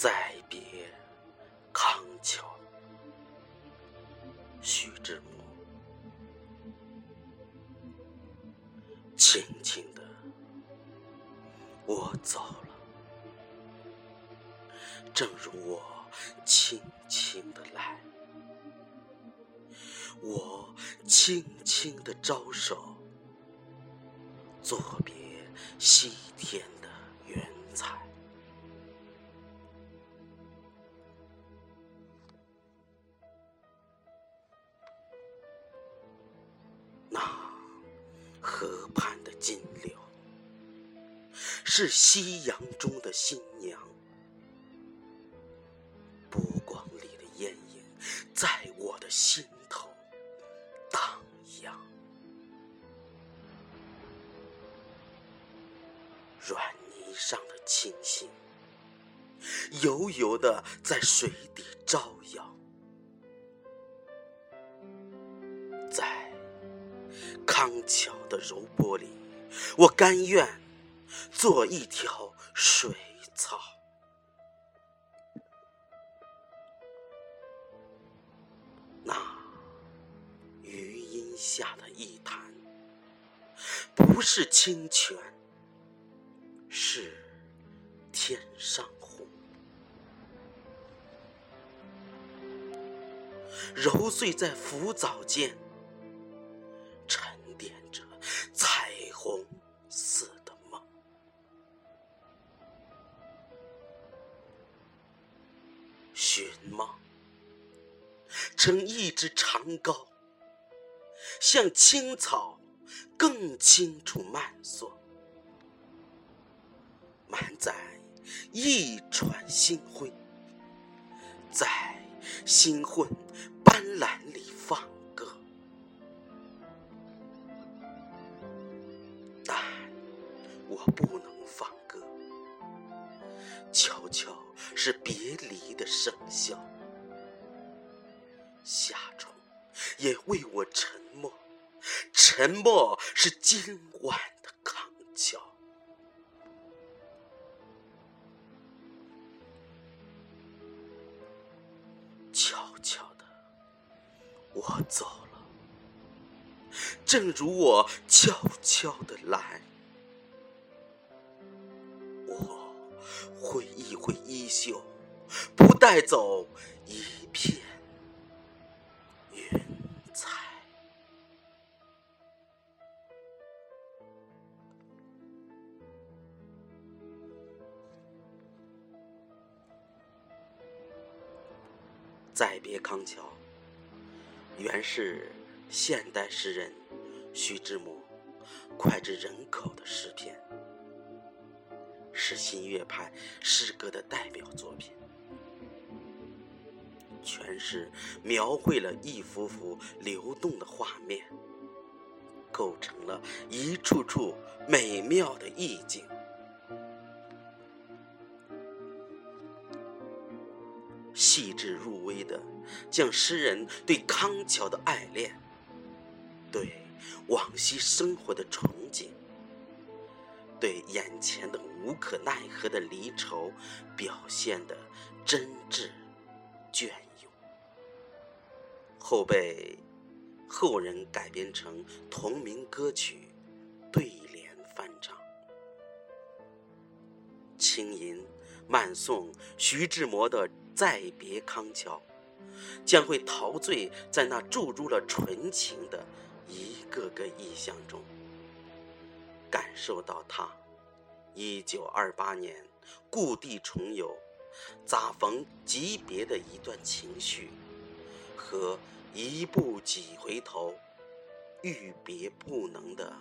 再别康桥，徐志摩。轻轻的，我走了，正如我轻轻的来，我轻轻的招手，作别西天河畔的金柳，是夕阳中的新娘。波光里的艳影，在我的心头荡漾。软泥上的清新，油油的在水底招摇。康桥的柔波里，我甘愿做一条水草。那余荫下的一潭，不是清泉，是天上虹，揉碎在浮藻间，点着彩虹似的梦。寻梦。成一只长篙，向青草更青处漫溯，满载一船星辉，在新婚斑斓里我不能放歌，悄悄是别离的笙箫。夏虫也为我沉默，沉默是今晚的康桥。悄悄的，我走了，正如我悄悄的来。挥一挥衣袖，不带走一片。云彩，再别康桥，原是现代诗人徐志摩脍炙人口的诗篇，是新月派诗歌的代表作品。全是描绘了一幅幅流动的画面，构成了一处处美妙的意境。细致入微的将诗人对康桥的爱恋、对往昔生活的憧憬、对眼前的无可奈何的离愁表现的真挚。隽永，后被后人改编成同名歌曲，对联翻唱。轻吟慢诵徐志摩的《再别康桥》，将会陶醉在那注入了纯情的一个个意象中，感受到他一九二八年故地重游。咋逢级别的一段情绪，和一步几回头，欲别不能的